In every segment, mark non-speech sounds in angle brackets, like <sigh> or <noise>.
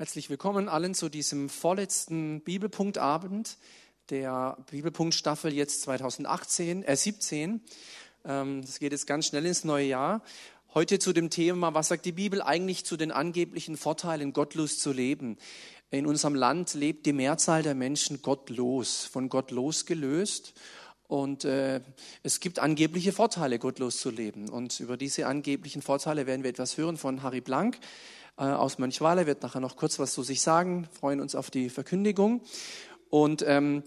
Herzlich willkommen allen zu diesem vorletzten Bibelpunktabend der Bibelpunktstaffel jetzt 2018, äh 17. Ähm, geht jetzt ganz schnell ins neue Jahr. Heute zu dem Thema, was sagt die Bibel eigentlich zu den angeblichen Vorteilen, gottlos zu leben? In unserem Land lebt die Mehrzahl der Menschen gottlos, von Gott losgelöst. Und äh, es gibt angebliche Vorteile, gottlos zu leben. Und über diese angeblichen Vorteile werden wir etwas hören von Harry Blank aus Mönchweiler. Wird nachher noch kurz was zu sich sagen. Freuen uns auf die Verkündigung. Und ähm,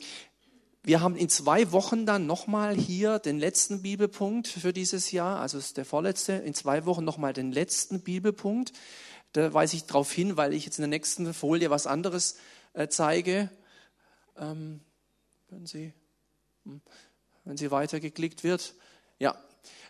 wir haben in zwei Wochen dann nochmal hier den letzten Bibelpunkt für dieses Jahr, also ist der vorletzte, in zwei Wochen nochmal den letzten Bibelpunkt. Da weise ich darauf hin, weil ich jetzt in der nächsten Folie was anderes äh, zeige. Ähm, wenn Sie, hm, wenn sie weitergeklickt wird. Ja,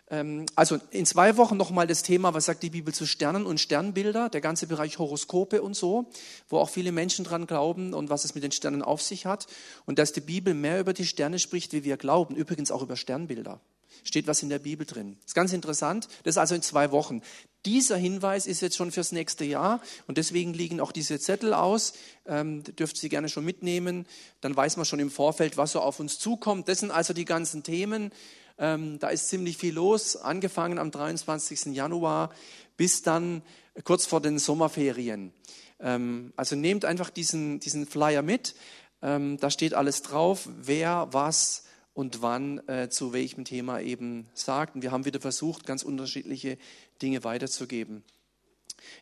also in zwei Wochen nochmal das Thema, was sagt die Bibel zu Sternen und Sternbilder, der ganze Bereich Horoskope und so, wo auch viele Menschen dran glauben und was es mit den Sternen auf sich hat. Und dass die Bibel mehr über die Sterne spricht, wie wir glauben, übrigens auch über Sternbilder. Steht was in der Bibel drin. Das ist ganz interessant. Das ist also in zwei Wochen. Dieser Hinweis ist jetzt schon fürs nächste Jahr und deswegen liegen auch diese Zettel aus. Ähm, dürft Sie gerne schon mitnehmen. Dann weiß man schon im Vorfeld, was so auf uns zukommt. Das sind also die ganzen Themen. Ähm, da ist ziemlich viel los, angefangen am 23. Januar bis dann kurz vor den Sommerferien. Ähm, also nehmt einfach diesen, diesen Flyer mit. Ähm, da steht alles drauf, wer was und wann äh, zu welchem Thema eben sagt. Und wir haben wieder versucht, ganz unterschiedliche Dinge weiterzugeben.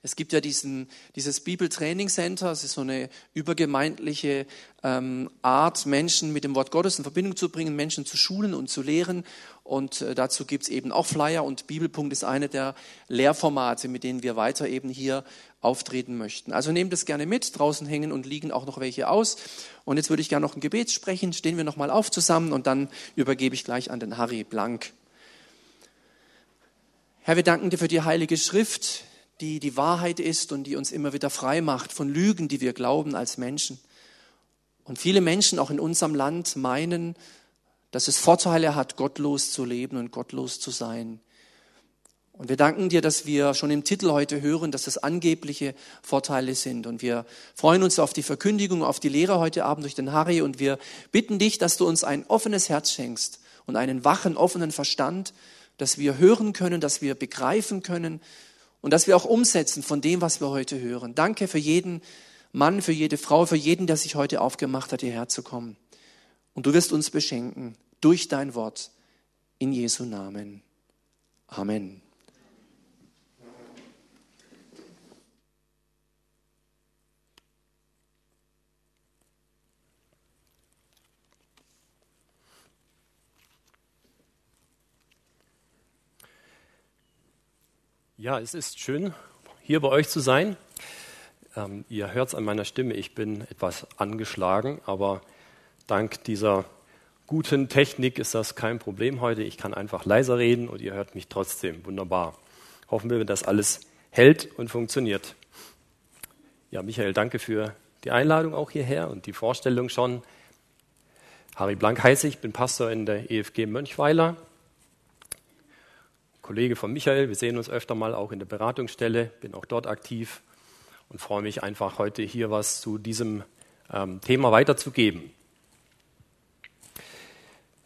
Es gibt ja diesen, dieses Bibeltraining Center, es ist so eine übergemeindliche ähm, Art, Menschen mit dem Wort Gottes in Verbindung zu bringen, Menschen zu schulen und zu lehren. Und äh, dazu gibt es eben auch Flyer und Bibelpunkt ist eine der Lehrformate, mit denen wir weiter eben hier auftreten möchten. Also nehmt es gerne mit, draußen hängen und liegen auch noch welche aus. Und jetzt würde ich gerne noch ein Gebet sprechen, stehen wir nochmal auf zusammen und dann übergebe ich gleich an den Harry Blank. Herr, wir danken dir für die Heilige Schrift, die die Wahrheit ist und die uns immer wieder frei macht von Lügen, die wir glauben als Menschen. Und viele Menschen auch in unserem Land meinen, dass es Vorteile hat, gottlos zu leben und gottlos zu sein. Und wir danken dir, dass wir schon im Titel heute hören, dass das angebliche Vorteile sind. Und wir freuen uns auf die Verkündigung, auf die Lehre heute Abend durch den Harry. Und wir bitten dich, dass du uns ein offenes Herz schenkst und einen wachen, offenen Verstand, dass wir hören können, dass wir begreifen können, und dass wir auch umsetzen von dem, was wir heute hören. Danke für jeden Mann, für jede Frau, für jeden, der sich heute aufgemacht hat, hierher zu kommen. Und du wirst uns beschenken durch dein Wort in Jesu Namen. Amen. Ja, es ist schön, hier bei euch zu sein. Ähm, ihr hört es an meiner Stimme, ich bin etwas angeschlagen, aber dank dieser guten Technik ist das kein Problem heute. Ich kann einfach leiser reden und ihr hört mich trotzdem. Wunderbar. Hoffen wir, dass alles hält und funktioniert. Ja, Michael, danke für die Einladung auch hierher und die Vorstellung schon. Harry Blank heiße ich, bin Pastor in der EFG Mönchweiler Kollege von Michael. Wir sehen uns öfter mal auch in der Beratungsstelle, bin auch dort aktiv und freue mich einfach heute hier was zu diesem ähm, Thema weiterzugeben.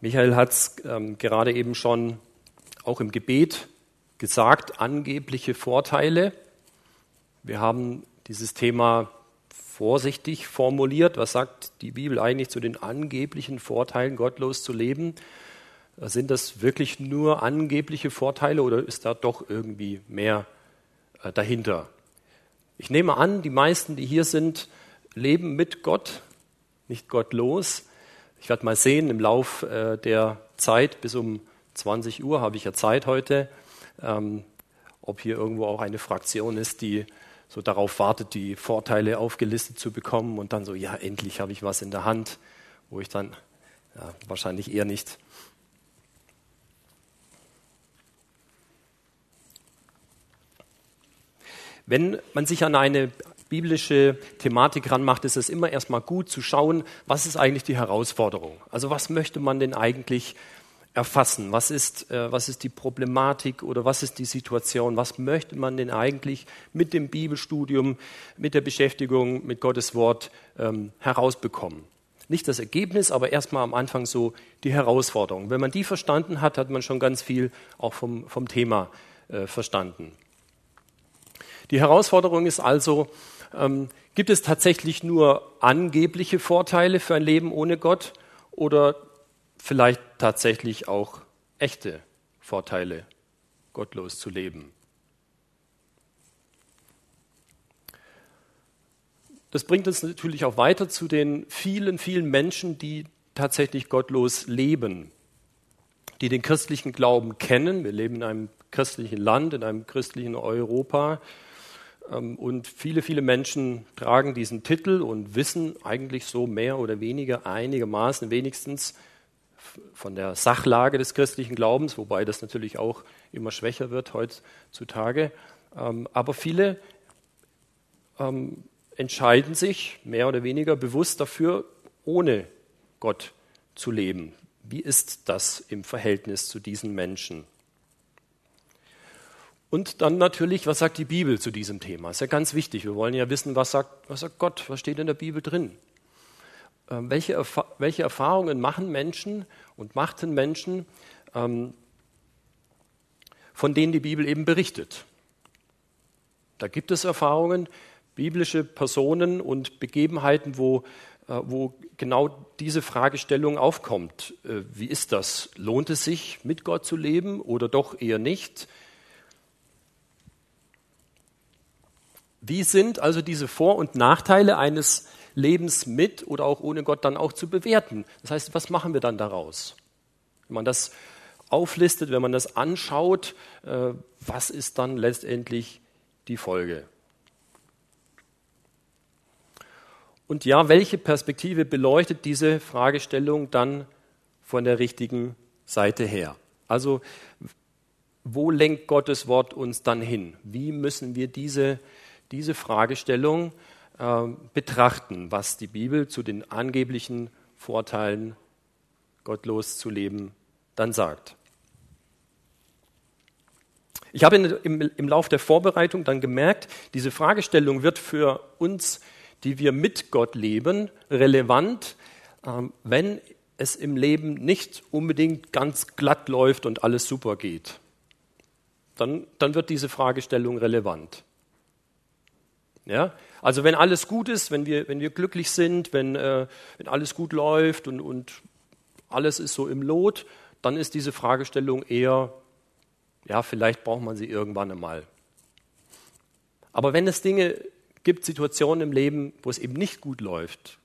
Michael hat es ähm, gerade eben schon auch im Gebet gesagt, angebliche Vorteile. Wir haben dieses Thema vorsichtig formuliert. Was sagt die Bibel eigentlich zu den angeblichen Vorteilen, gottlos zu leben? Sind das wirklich nur angebliche Vorteile oder ist da doch irgendwie mehr äh, dahinter? Ich nehme an, die meisten, die hier sind, leben mit Gott, nicht gottlos. Ich werde mal sehen, im Lauf äh, der Zeit bis um 20 Uhr habe ich ja Zeit heute, ähm, ob hier irgendwo auch eine Fraktion ist, die so darauf wartet, die Vorteile aufgelistet zu bekommen und dann so, ja, endlich habe ich was in der Hand, wo ich dann ja, wahrscheinlich eher nicht Wenn man sich an eine biblische Thematik ranmacht, ist es immer erstmal gut zu schauen, was ist eigentlich die Herausforderung? Also was möchte man denn eigentlich erfassen. Was ist, äh, was ist die Problematik oder was ist die Situation? Was möchte man denn eigentlich mit dem Bibelstudium, mit der Beschäftigung mit Gottes Wort ähm, herausbekommen? Nicht das Ergebnis, aber erstmal am Anfang so die Herausforderung. Wenn man die verstanden hat, hat man schon ganz viel auch vom, vom Thema äh, verstanden. Die Herausforderung ist also, ähm, gibt es tatsächlich nur angebliche Vorteile für ein Leben ohne Gott oder vielleicht tatsächlich auch echte Vorteile, gottlos zu leben. Das bringt uns natürlich auch weiter zu den vielen, vielen Menschen, die tatsächlich gottlos leben, die den christlichen Glauben kennen. Wir leben in einem christlichen Land, in einem christlichen Europa. Ähm, und viele, viele Menschen tragen diesen Titel und wissen eigentlich so mehr oder weniger einigermaßen wenigstens, von der Sachlage des christlichen Glaubens, wobei das natürlich auch immer schwächer wird heutzutage. Ähm, aber viele ähm, entscheiden sich mehr oder weniger bewusst dafür, ohne Gott zu leben. Wie ist das im Verhältnis zu diesen Menschen? Und dann natürlich, was sagt die Bibel zu diesem Thema? Ist ja ganz wichtig. Wir wollen ja wissen, was sagt, was sagt Gott, was steht in der Bibel drin? Ähm, welche, welche Erfahrungen machen Menschen und machten Menschen, ähm, von denen die Bibel eben berichtet. Da gibt es Erfahrungen, biblische Personen und Begebenheiten, wo, äh, wo genau diese Fragestellung aufkommt. Äh, wie ist das? Lohnt es sich, mit Gott zu leben oder doch eher nicht? Wie sind also diese Vor- und Nachteile eines Lebens mit oder auch ohne Gott dann auch zu bewerten. Das heißt, was machen wir dann daraus? Wenn man das auflistet, wenn man das anschaut, äh, was ist dann letztendlich die Folge? Und ja, welche Perspektive beleuchtet diese Fragestellung dann von der richtigen Seite her? Also, wo lenkt Gottes Wort uns dann hin? Wie müssen wir diese, diese Fragestellung äh, betrachten, was die Bibel zu den angeblichen Vorteilen, gottlos zu leben, dann sagt. Ich habe im, im Lauf der Vorbereitung dann gemerkt, diese Fragestellung wird für uns, die wir mit Gott leben, relevant, ähm, wenn es im Leben nicht unbedingt ganz glatt läuft und alles super geht. Dann, dann wird diese Fragestellung relevant. Ja? Also wenn alles gut ist, wenn wir, wenn wir glücklich sind, wenn, äh, wenn alles gut läuft und, und alles ist so im Lot, dann ist diese Fragestellung eher, ja, vielleicht braucht man sie irgendwann einmal. Aber wenn es Dinge gibt, Situationen im Leben, wo es eben nicht gut läuft,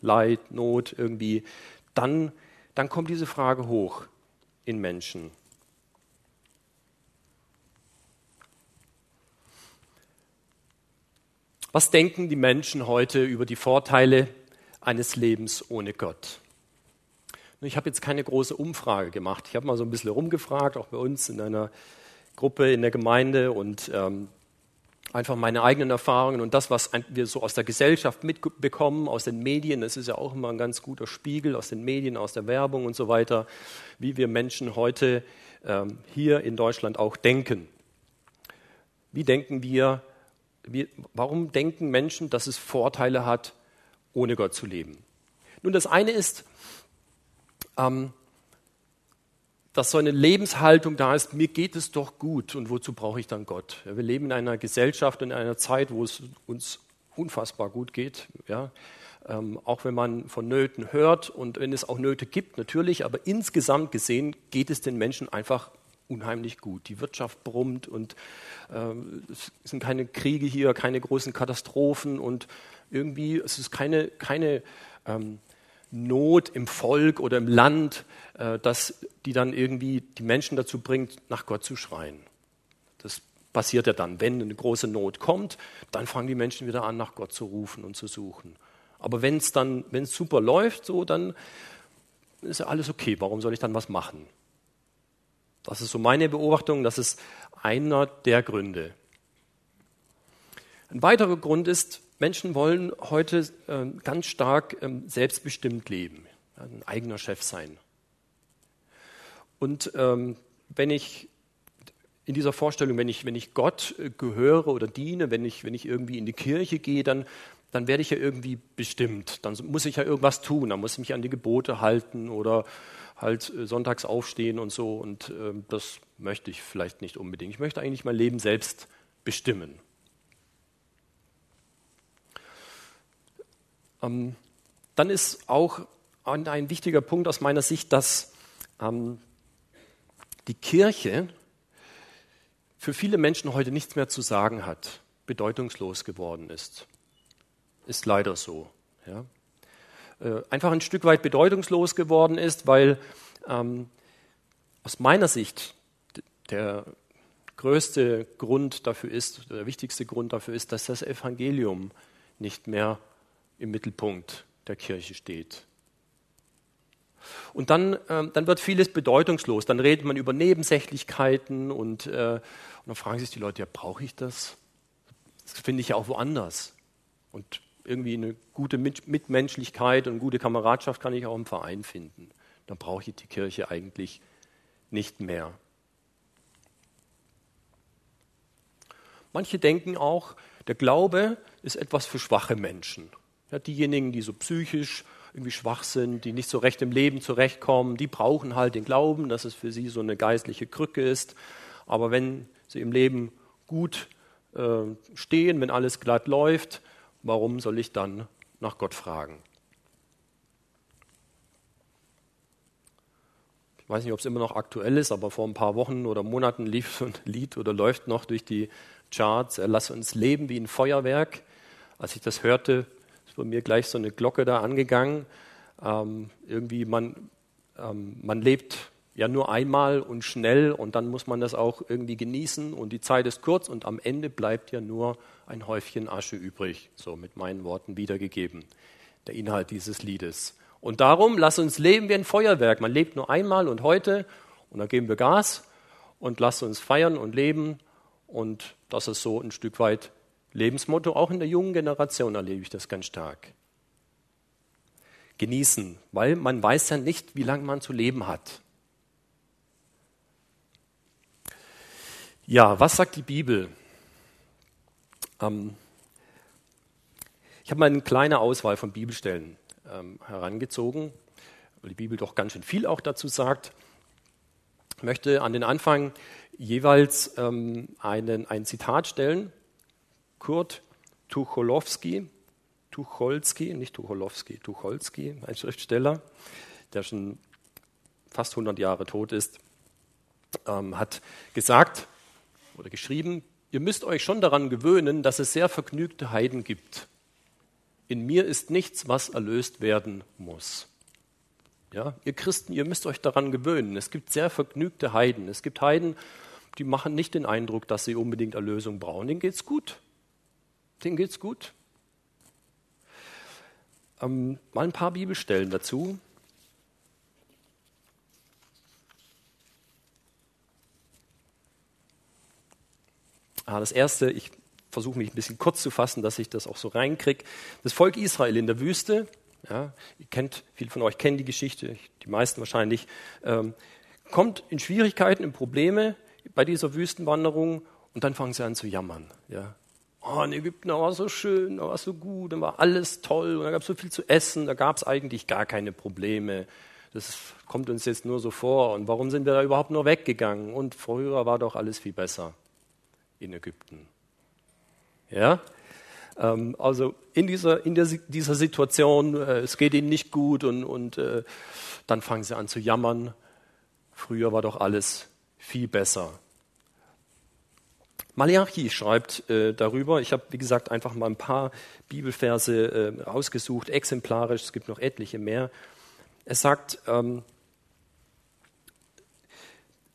Leid, Not irgendwie, dann, dann kommt diese Frage hoch in Menschen. Was denken die Menschen heute über die Vorteile eines Lebens ohne Gott? Ich habe jetzt keine große Umfrage gemacht. Ich habe mal so ein bisschen rumgefragt, auch bei uns in einer Gruppe in der Gemeinde und ähm, einfach meine eigenen Erfahrungen und das, was wir so aus der Gesellschaft mitbekommen, aus den Medien. Das ist ja auch immer ein ganz guter Spiegel aus den Medien, aus der Werbung und so weiter, wie wir Menschen heute ähm, hier in Deutschland auch denken. Wie denken wir wie, warum denken Menschen, dass es Vorteile hat, ohne Gott zu leben? Nun, das eine ist, ähm, dass so eine Lebenshaltung da ist, mir geht es doch gut und wozu brauche ich dann Gott? Ja, wir leben in einer Gesellschaft, in einer Zeit, wo es uns unfassbar gut geht. Ja? Ähm, auch wenn man von Nöten hört und wenn es auch Nöte gibt, natürlich, aber insgesamt gesehen geht es den Menschen einfach unheimlich gut. Die Wirtschaft brummt und äh, es sind keine Kriege hier, keine großen Katastrophen und irgendwie es ist keine, keine ähm, Not im Volk oder im Land, äh, dass die dann irgendwie die Menschen dazu bringt, nach Gott zu schreien. Das passiert ja dann, wenn eine große Not kommt, dann fangen die Menschen wieder an, nach Gott zu rufen und zu suchen. Aber wenn es dann, wenn es super läuft, so dann ist ja alles okay. Warum soll ich dann was machen? Das ist so meine Beobachtung, das ist einer der Gründe. Ein weiterer Grund ist, Menschen wollen heute äh, ganz stark ähm, selbstbestimmt leben, ein eigener Chef sein. Und ähm, wenn ich in dieser Vorstellung, wenn ich, wenn ich Gott äh, gehöre oder diene, wenn ich, wenn ich irgendwie in die Kirche gehe, dann, dann werde ich ja irgendwie bestimmt. Dann muss ich ja irgendwas tun, dann muss ich mich an die Gebote halten oder halt äh, sonntags aufstehen und so. Und äh, das möchte ich vielleicht nicht unbedingt. Ich möchte eigentlich mein Leben selbst bestimmen. Ähm, dann ist auch ein, wichtiger Punkt aus meiner Sicht, dass ähm, die Kirche für viele Menschen heute nichts mehr zu sagen hat, bedeutungslos geworden ist. Ist leider so. Ja. Äh, einfach ein Stück weit bedeutungslos geworden ist, weil ähm, aus meiner Sicht der größte Grund dafür ist, der wichtigste Grund dafür ist, dass das Evangelium nicht mehr im Mittelpunkt der Kirche steht. Und dann, äh, dann wird vieles bedeutungslos. Dann redet man über Nebensächlichkeiten und, äh, und dann fragen sich die Leute, ja, brauche ich das? Das finde ich ja auch woanders. Und irgendwie eine gute Mitmenschlichkeit und gute Kameradschaft kann ich auch im Verein finden. Dann brauche ich die Kirche eigentlich nicht mehr. Manche denken auch, der Glaube ist etwas für schwache Menschen. Ja, diejenigen, die so psychisch irgendwie schwach sind, die nicht so recht im Leben zurechtkommen, die brauchen halt den Glauben, dass es für sie so eine geistliche Krücke ist. Aber wenn sie im Leben gut äh, stehen, wenn alles glatt läuft, warum soll ich dann nach Gott fragen? Ich weiß nicht, ob es immer noch aktuell ist, aber vor ein paar Wochen oder Monaten lief so ein Lied oder läuft noch durch die Charts. Lass uns leben wie ein Feuerwerk. Als ich das hörte, ist bei mir gleich so eine Glocke da angegangen. Ähm, irgendwie, man, ähm, man lebt ja nur einmal und schnell und dann muss man das auch irgendwie genießen und die Zeit ist kurz und am Ende bleibt ja nur ein Häufchen Asche übrig, so mit meinen Worten wiedergegeben, der Inhalt dieses Liedes. Und darum, lass uns leben wie ein Feuerwerk. Man lebt nur einmal und heute und dann geben wir Gas und lass uns feiern und leben und das ist so ein Stück weit Lebensmotto. Auch in der jungen Generation erlebe ich das ganz stark. Genießen, weil man weiß ja nicht, wie lange man zu leben hat. Ja, was sagt die Bibel? Ähm, ich habe mal eine kleine Auswahl von Bibelstellen ähm, herangezogen, weil die Bibel doch ganz schön viel auch dazu sagt. Ich möchte an den Anfang jeweils ähm, einen, ein Zitat stellen Kurt Tucholowski, Tucholsky, nicht Tucholowski, Tucholsky, ein Schriftsteller, der schon fast 100 Jahre tot ist, ähm, hat gesagt oder geschrieben, ihr müsst euch schon daran gewöhnen, dass es sehr vergnügte Heiden gibt. In mir ist nichts, was erlöst werden muss. Ja, ihr Christen, ihr müsst euch daran gewöhnen. Es gibt sehr vergnügte Heiden. Es gibt Heiden, die machen nicht den Eindruck, dass sie unbedingt Erlösung brauchen. Denen geht's gut. Denen geht's gut. Ähm, mal ein paar Bibelstellen dazu. Das erste, ich versuche mich ein bisschen kurz zu fassen, dass ich das auch so reinkriege. Das Volk Israel in der Wüste, ja, ihr kennt, viele von euch kennen die Geschichte, die meisten wahrscheinlich, ähm, kommt in Schwierigkeiten, in Probleme bei dieser Wüstenwanderung und dann fangen sie an zu jammern. Ja oh, in Ägypten da war so schön, da war so gut, da war alles toll und da gab es so viel zu essen, da gab es eigentlich gar keine Probleme. Das kommt uns jetzt nur so vor. Und warum sind wir da überhaupt nur weggegangen? Und früher war doch alles viel besser in Ägypten. Ja? Ähm, also in dieser, in der, dieser Situation, äh, es geht ihnen nicht gut und, und äh, dann fangen sie an zu jammern. Früher war doch alles viel besser. Malachi schreibt äh, darüber, ich habe, wie gesagt, einfach mal ein paar Bibelverse äh, rausgesucht, exemplarisch, es gibt noch etliche mehr. Er sagt, ähm,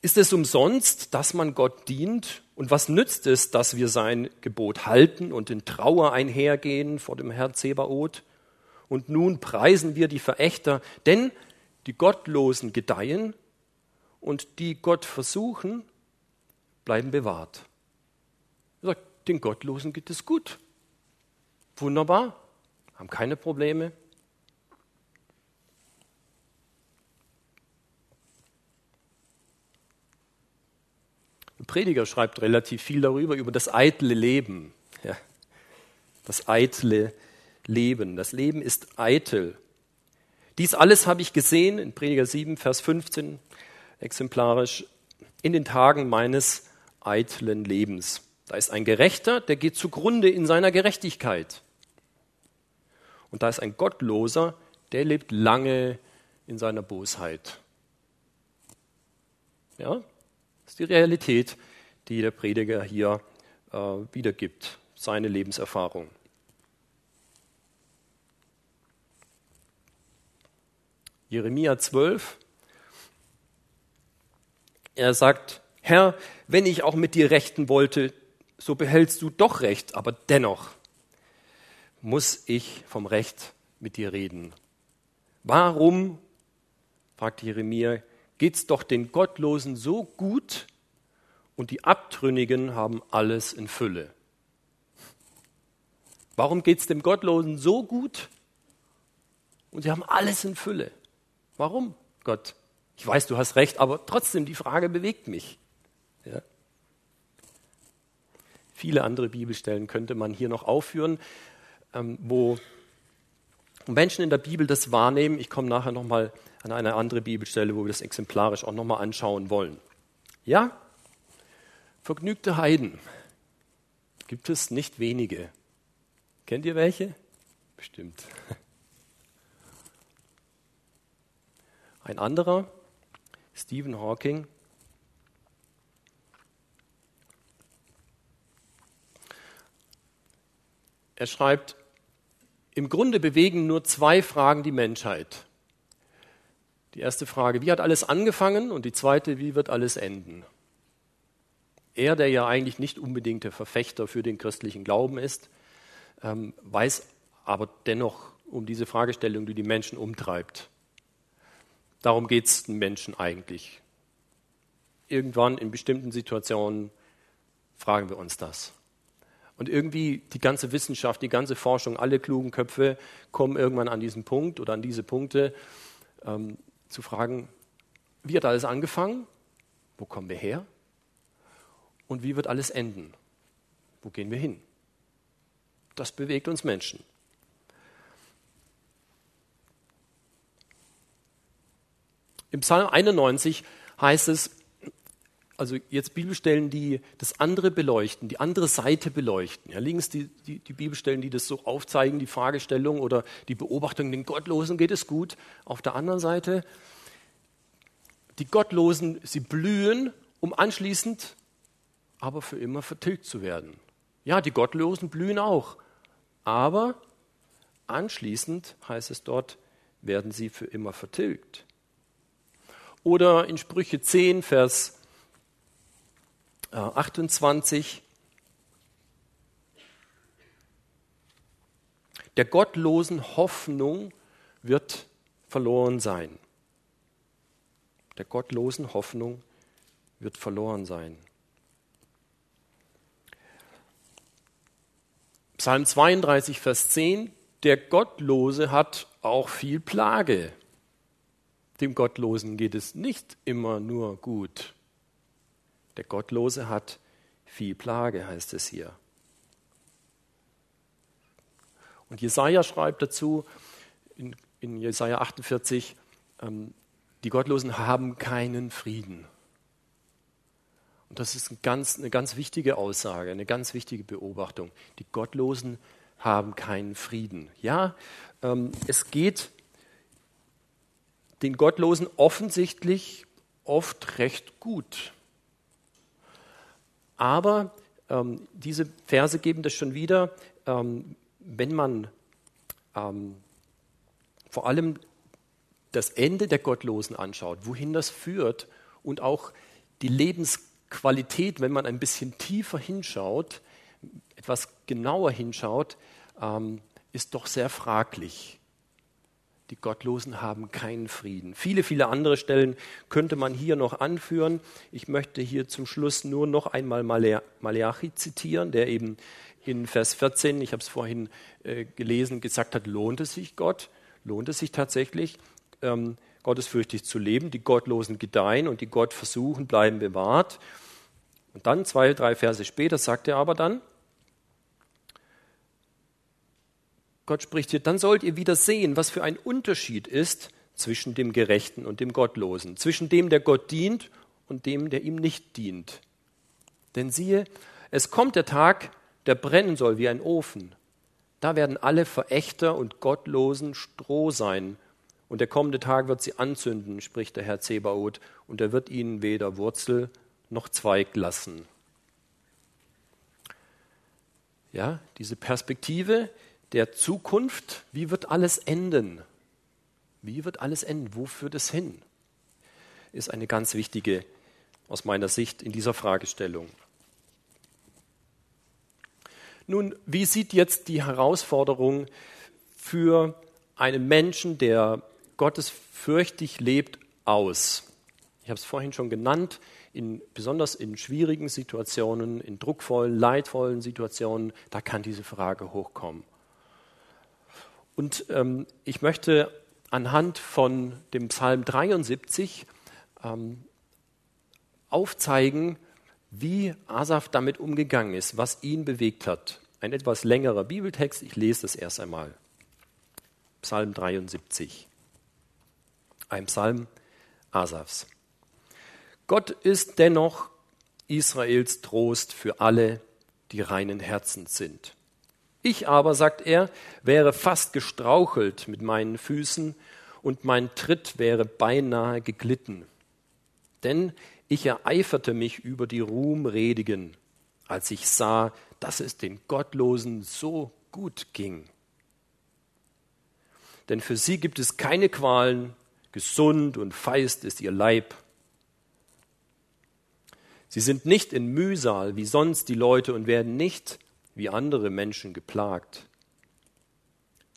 ist es umsonst, dass man Gott dient? Und was nützt es, dass wir sein Gebot halten und in Trauer einhergehen vor dem Herrn Zebaoth? Und nun preisen wir die Verächter, denn die Gottlosen gedeihen und die Gott versuchen, bleiben bewahrt. Er sagt, den Gottlosen geht es gut. Wunderbar, haben keine Probleme. Prediger schreibt relativ viel darüber, über das eitle Leben. Ja. Das eitle Leben. Das Leben ist eitel. Dies alles habe ich gesehen in Prediger 7, Vers 15, exemplarisch, in den Tagen meines eitlen Lebens. Da ist ein Gerechter, der geht zugrunde in seiner Gerechtigkeit. Und da ist ein Gottloser, der lebt lange in seiner Bosheit. Ja, das ist die Realität, die der Prediger hier äh, wiedergibt, seine Lebenserfahrung. Jeremia 12. Er sagt, Herr, wenn ich auch mit dir rechten wollte, so behältst du doch Recht, aber dennoch muss ich vom Recht mit dir reden. Warum, fragt Jeremia, geht's doch den Gottlosen so gut und die Abtrünnigen haben alles in Fülle? Warum geht's dem Gottlosen so gut und sie haben alles in Fülle? Warum, Gott? Ich weiß, du hast recht, aber trotzdem, die Frage bewegt mich. Ja. Viele andere Bibelstellen könnte man hier noch aufführen, ähm, wo Menschen in der Bibel das wahrnehmen. Ich komme nachher nochmal an eine andere Bibelstelle, wo wir das exemplarisch auch nochmal anschauen wollen. Ja, vergnügte Heiden gibt es nicht wenige. Kennt ihr welche? Bestimmt. <laughs> Ein anderer, Stephen Hawking, er schreibt, im Grunde bewegen nur zwei Fragen die Menschheit. Die erste Frage, wie hat alles angefangen? Und die zweite, wie wird alles enden? Er, der ja eigentlich nicht unbedingt der Verfechter für den christlichen Glauben ist, ähm, weiß aber dennoch um diese Fragestellung, die die Menschen umtreibt. Darum geht es den Menschen eigentlich. Irgendwann in bestimmten Situationen fragen wir uns das. Und irgendwie die ganze Wissenschaft, die ganze Forschung, alle klugen Köpfe kommen irgendwann an diesen Punkt oder an diese Punkte ähm, zu fragen, wie hat alles angefangen? Wo kommen wir her? Und wie wird alles enden? Wo gehen wir hin? Das bewegt uns Menschen. Im Psalm 91 heißt es, also jetzt Bibelstellen, die das andere beleuchten, die andere Seite beleuchten. Ja, links die, die, die, Bibelstellen, die das so aufzeigen, die Fragestellung oder die Beobachtung, den Gottlosen geht es gut. Auf der anderen Seite, die Gottlosen, sie blühen, um anschließend aber für immer vertilgt zu werden. Ja, die Gottlosen blühen auch, aber anschließend heißt es dort, werden sie für immer vertilgt. Oder in Sprüche 10, Vers 28. Äh, Der gottlosen Hoffnung wird verloren sein. Der gottlosen Hoffnung wird verloren sein. Psalm 32, Vers 10. Der Gottlose hat auch viel Plage. Dem Gottlosen geht es nicht immer nur gut. Der Gottlose hat viel Plage, heißt es hier. Und Jesaja schreibt dazu in, in Jesaja 48, ähm, die Gottlosen haben keinen Frieden. Und das ist ein ganz, eine ganz wichtige Aussage, eine ganz wichtige Beobachtung. Die Gottlosen haben keinen Frieden. Ja, ähm, es geht den Gottlosen offensichtlich oft recht gut. Aber ähm, diese Verse geben das schon wieder, ähm, wenn man ähm, vor allem das Ende der Gottlosen anschaut, wohin das führt und auch die Lebensqualität, wenn man ein bisschen tiefer hinschaut, etwas genauer hinschaut, ähm, ist doch sehr fraglich. Die Gottlosen haben keinen Frieden. Viele, viele andere Stellen könnte man hier noch anführen. Ich möchte hier zum Schluss nur noch einmal Malachi zitieren, der eben in Vers 14, ich habe es vorhin äh, gelesen, gesagt hat, lohnt es sich Gott? Lohnt es sich tatsächlich, ähm, gottesfürchtig zu leben? Die Gottlosen gedeihen und die Gott versuchen, bleiben bewahrt. Und dann, zwei, drei Verse später, sagt er aber dann, Gott spricht hier, dann sollt ihr wieder sehen, was für ein Unterschied ist zwischen dem Gerechten und dem Gottlosen, zwischen dem, der Gott dient und dem, der ihm nicht dient. Denn siehe, es kommt der Tag, der brennen soll wie ein Ofen. Da werden alle Verächter und Gottlosen Stroh sein. Und der kommende Tag wird sie anzünden, spricht der Herr Zebaoth, und er wird ihnen weder Wurzel noch Zweig lassen. Ja, diese Perspektive der Zukunft, wie wird alles enden? Wie wird alles enden? Wo führt es hin? Ist eine ganz wichtige aus meiner Sicht in dieser Fragestellung. Nun, wie sieht jetzt die Herausforderung für einen Menschen, der gottesfürchtig lebt, aus? Ich habe es vorhin schon genannt, in, besonders in schwierigen Situationen, in druckvollen, leidvollen Situationen, da kann diese Frage hochkommen. Und ähm, ich möchte anhand von dem Psalm 73 ähm, aufzeigen, wie Asaf damit umgegangen ist, was ihn bewegt hat. Ein etwas längerer Bibeltext, ich lese das erst einmal. Psalm 73. Ein Psalm Asafs. Gott ist dennoch Israels Trost für alle, die reinen Herzens sind. Ich aber, sagt er, wäre fast gestrauchelt mit meinen Füßen und mein Tritt wäre beinahe geglitten. Denn ich ereiferte mich über die Ruhmredigen, als ich sah, dass es den Gottlosen so gut ging. Denn für sie gibt es keine Qualen, gesund und feist ist ihr Leib. Sie sind nicht in Mühsal wie sonst die Leute und werden nicht wie andere Menschen geplagt.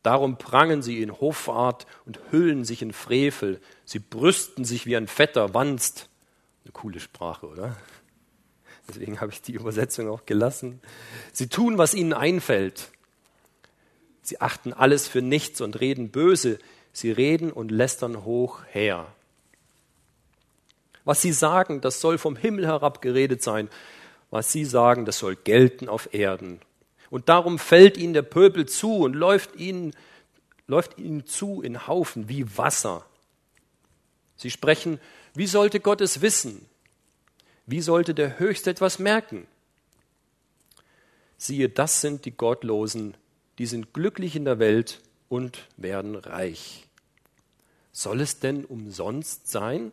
Darum prangen sie in Hoffart und hüllen sich in Frevel. Sie brüsten sich wie ein fetter Wanst. Eine coole Sprache, oder? Deswegen habe ich die Übersetzung auch gelassen. Sie tun, was ihnen einfällt. Sie achten alles für nichts und reden böse. Sie reden und lästern hoch her. Was sie sagen, das soll vom Himmel herab geredet sein. Was sie sagen, das soll gelten auf Erden. Und darum fällt ihnen der Pöbel zu und läuft ihnen, läuft ihnen zu in Haufen wie Wasser. Sie sprechen wie sollte Gott es wissen? Wie sollte der Höchste etwas merken? Siehe, das sind die Gottlosen, die sind glücklich in der Welt und werden reich. Soll es denn umsonst sein,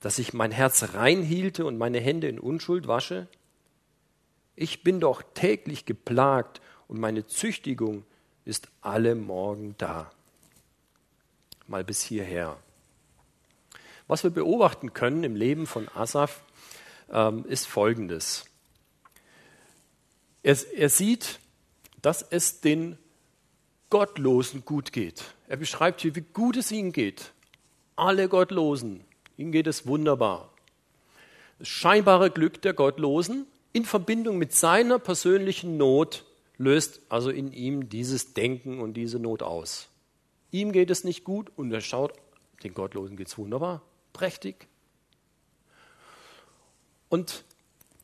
dass ich mein Herz rein hielte und meine Hände in Unschuld wasche? Ich bin doch täglich geplagt und meine Züchtigung ist alle Morgen da. Mal bis hierher. Was wir beobachten können im Leben von Asaf, ähm, ist Folgendes. Er, er sieht, dass es den Gottlosen gut geht. Er beschreibt hier, wie gut es ihnen geht. Alle Gottlosen, ihnen geht es wunderbar. Das scheinbare Glück der Gottlosen in Verbindung mit seiner persönlichen Not löst also in ihm dieses Denken und diese Not aus. Ihm geht es nicht gut und er schaut, den Gottlosen geht es wunderbar prächtig. Und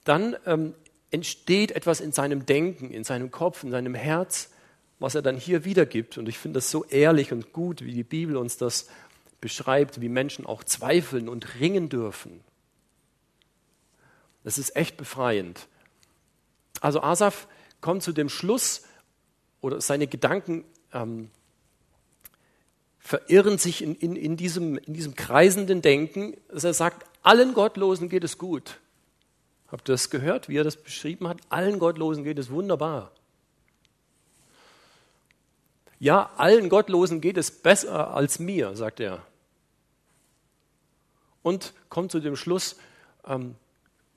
dann ähm, entsteht etwas in seinem Denken, in seinem Kopf, in seinem Herz, was er dann hier wiedergibt. Und ich finde das so ehrlich und gut, wie die Bibel uns das beschreibt, wie Menschen auch zweifeln und ringen dürfen. Das ist echt befreiend. Also Asaf kommt zu dem Schluss, oder seine Gedanken ähm, verirren sich in, in, in, diesem, in diesem kreisenden Denken, dass er sagt, allen Gottlosen geht es gut. Habt ihr das gehört, wie er das beschrieben hat? Allen Gottlosen geht es wunderbar. Ja, allen Gottlosen geht es besser als mir, sagt er. Und kommt zu dem Schluss ähm,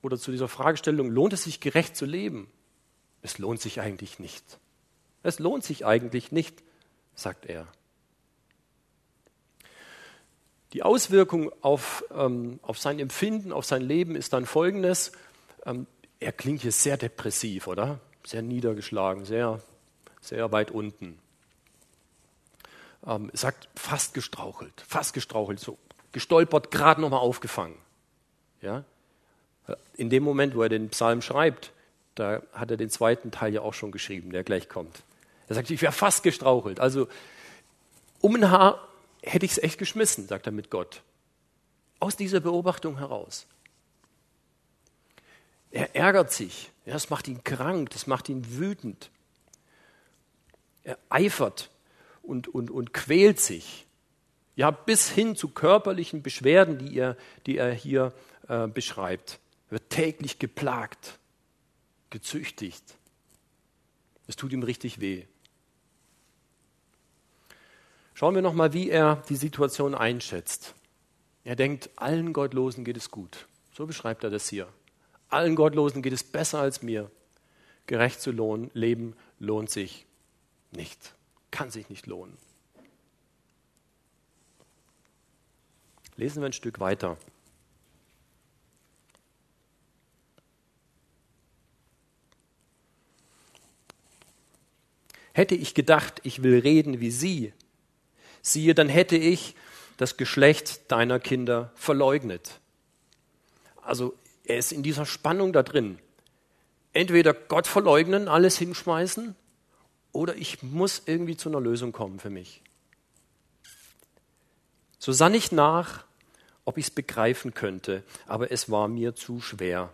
oder zu dieser Fragestellung, lohnt es sich gerecht zu leben? Es lohnt sich eigentlich nicht. Es lohnt sich eigentlich nicht, sagt er. Die Auswirkung auf, ähm, auf sein Empfinden, auf sein Leben ist dann folgendes. Ähm, er klingt hier sehr depressiv, oder? Sehr niedergeschlagen, sehr, sehr weit unten. Ähm, sagt fast gestrauchelt, fast gestrauchelt, so gestolpert, gerade nochmal aufgefangen. Ja? In dem Moment, wo er den Psalm schreibt, da hat er den zweiten Teil ja auch schon geschrieben, der gleich kommt. Er sagt, ich wäre fast gestrauchelt. Also um ein Haar hätte ich es echt geschmissen, sagt er mit Gott. Aus dieser Beobachtung heraus. Er ärgert sich. Ja, das macht ihn krank, das macht ihn wütend. Er eifert und, und, und quält sich. Ja, bis hin zu körperlichen Beschwerden, die er, die er hier äh, beschreibt. Wird täglich geplagt, gezüchtigt. Es tut ihm richtig weh. Schauen wir nochmal, wie er die Situation einschätzt. Er denkt, allen Gottlosen geht es gut. So beschreibt er das hier. Allen Gottlosen geht es besser als mir. Gerecht zu lohnen, leben lohnt sich nicht, kann sich nicht lohnen. Lesen wir ein Stück weiter. Hätte ich gedacht, ich will reden wie sie, siehe, dann hätte ich das Geschlecht deiner Kinder verleugnet. Also er ist in dieser Spannung da drin. Entweder Gott verleugnen, alles hinschmeißen, oder ich muss irgendwie zu einer Lösung kommen für mich. So sann ich nach, ob ich es begreifen könnte, aber es war mir zu schwer.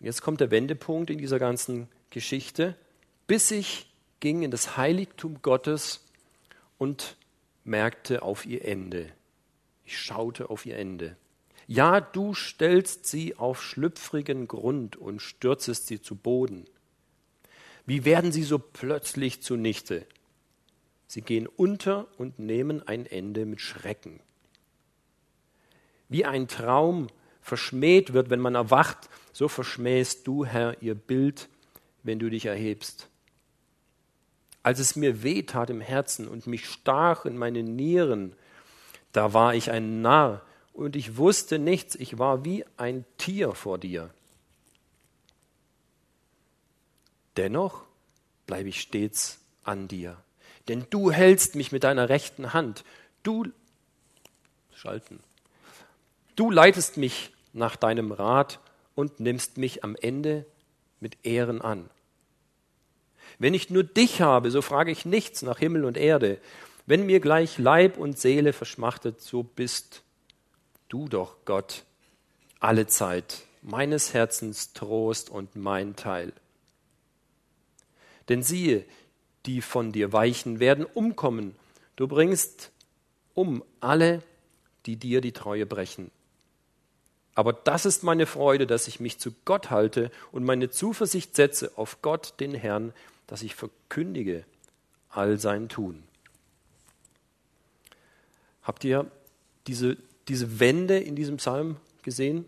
Jetzt kommt der Wendepunkt in dieser ganzen Geschichte, bis ich ging in das Heiligtum Gottes und merkte auf ihr Ende. Ich schaute auf ihr Ende. Ja, du stellst sie auf schlüpfrigen Grund und stürzest sie zu Boden. Wie werden sie so plötzlich zunichte? Sie gehen unter und nehmen ein Ende mit Schrecken. Wie ein Traum verschmäht wird, wenn man erwacht, so verschmähst du, Herr, ihr Bild, wenn du dich erhebst. Als es mir weh tat im Herzen und mich stach in meine Nieren, da war ich ein Narr und ich wusste nichts, ich war wie ein Tier vor dir. Dennoch bleibe ich stets an dir, denn du hältst mich mit deiner rechten Hand. Du schalten. Du leitest mich nach deinem Rat und nimmst mich am Ende mit Ehren an. Wenn ich nur dich habe, so frage ich nichts nach Himmel und Erde. Wenn mir gleich Leib und Seele verschmachtet, so bist du doch Gott alle Zeit, meines Herzens Trost und mein Teil. Denn siehe, die von dir weichen, werden umkommen. Du bringst um alle, die dir die Treue brechen. Aber das ist meine Freude, dass ich mich zu Gott halte und meine Zuversicht setze auf Gott, den Herrn, dass ich verkündige all sein Tun. Habt ihr diese, diese Wende in diesem Psalm gesehen?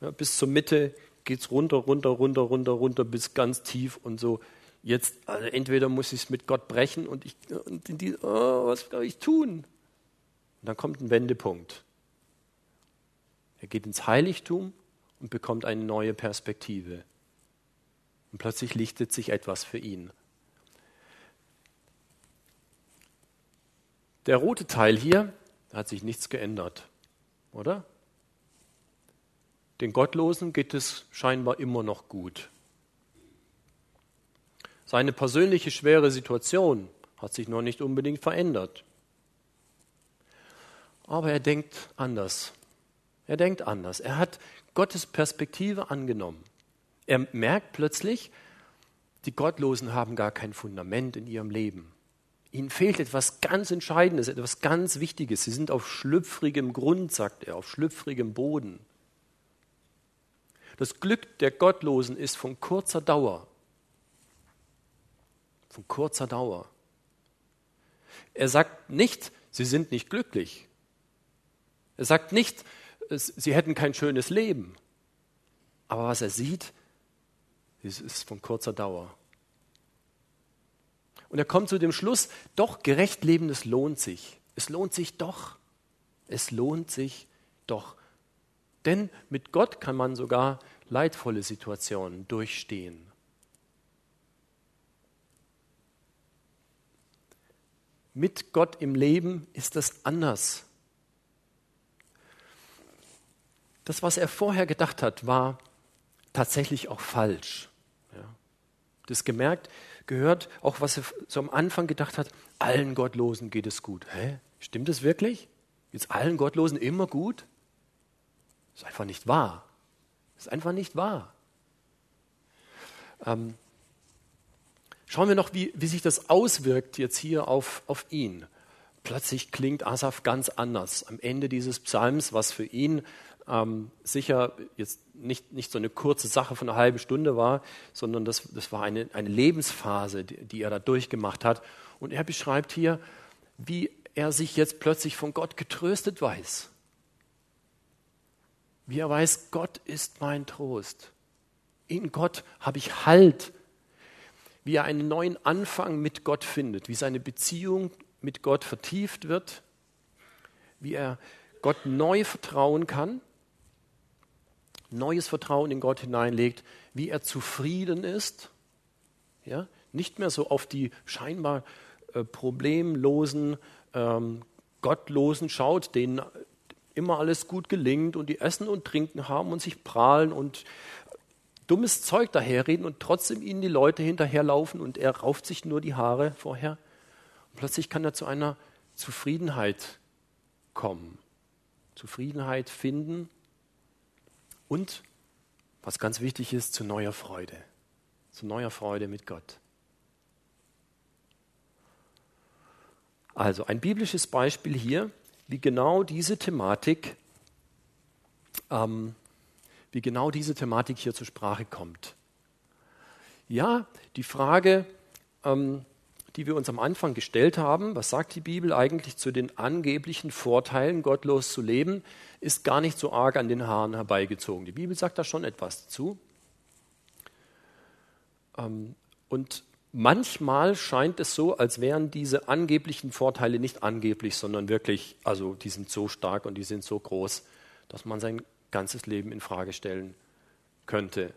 Ja, bis zur Mitte geht es runter, runter, runter, runter, runter, bis ganz tief und so. Jetzt, also entweder muss ich es mit Gott brechen und ich, und die, oh, was soll ich tun? Und dann kommt ein Wendepunkt. Er geht ins Heiligtum und bekommt eine neue Perspektive. Und plötzlich lichtet sich etwas für ihn. Der rote Teil hier, hat sich nichts geändert, oder? Den Gottlosen geht es scheinbar immer noch gut. Seine persönliche schwere Situation hat sich noch nicht unbedingt verändert. Aber er denkt anders. Er denkt anders. Er hat Gottes Perspektive angenommen. Er merkt plötzlich, die Gottlosen haben gar kein Fundament in ihrem Leben. Ihnen fehlt etwas ganz Entscheidendes, etwas ganz Wichtiges. Sie sind auf schlüpfrigem Grund, sagt er, auf schlüpfrigem Boden. Das Glück der Gottlosen ist von kurzer Dauer. Von kurzer Dauer. Er sagt nicht, sie sind nicht glücklich. Er sagt nicht, sie hätten kein schönes Leben. Aber was er sieht, es ist von kurzer Dauer. Und er kommt zu dem Schluss, doch gerecht leben, es lohnt sich. Es lohnt sich doch. Es lohnt sich doch. Denn mit Gott kann man sogar leidvolle Situationen durchstehen. Mit Gott im Leben ist das anders. das, was er vorher gedacht hat, war tatsächlich auch falsch. Das gemerkt, gehört auch, was er so am Anfang gedacht hat, allen Gottlosen geht es gut. Hä? Stimmt das wirklich? Jetzt allen Gottlosen immer gut? Das ist einfach nicht wahr. Das ist einfach nicht wahr. Ähm, schauen wir noch, wie, wie sich das auswirkt jetzt hier auf, auf ihn. Plötzlich klingt Asaf ganz anders am Ende dieses Psalms, was für ihn ähm, sicher jetzt nicht, nicht so eine kurze Sache von einer halben Stunde war, sondern das, das war eine, eine Lebensphase, die, die er da durchgemacht hat. Und er beschreibt hier, wie er sich jetzt plötzlich von Gott getröstet weiß. Wie er weiß, Gott ist mein Trost. In Gott habe ich Halt. Wie er einen neuen Anfang mit Gott findet, wie seine Beziehung mit Gott vertieft wird, wie er Gott neu vertrauen kann, neues Vertrauen in Gott hineinlegt, wie er zufrieden ist, ja, nicht mehr so auf die scheinbar äh, problemlosen, ähm, gottlosen schaut, denen immer alles gut gelingt und die essen und trinken haben und sich prahlen und dummes Zeug daherreden und trotzdem ihnen die Leute hinterherlaufen und er rauft sich nur die Haare vorher. Und plötzlich kann er zu einer Zufriedenheit kommen. Zufriedenheit finden und, was ganz wichtig ist, zu neuer Freude. Zu neuer Freude mit Gott. Also ein biblisches Beispiel hier, wie genau diese Thematik, ähm, wie genau diese Thematik hier zur Sprache kommt. Ja, die Frage, ähm, die wir uns am Anfang gestellt haben, was sagt die Bibel eigentlich zu den angeblichen Vorteilen, gottlos zu leben, ist gar nicht so arg an den Haaren herbeigezogen. Die Bibel sagt da schon etwas zu. Ähm, und manchmal scheint es so, als wären diese angeblichen Vorteile nicht angeblich, sondern wirklich, also die sind so stark und die sind so groß, dass man sein ganzes Leben in Frage stellen könnte.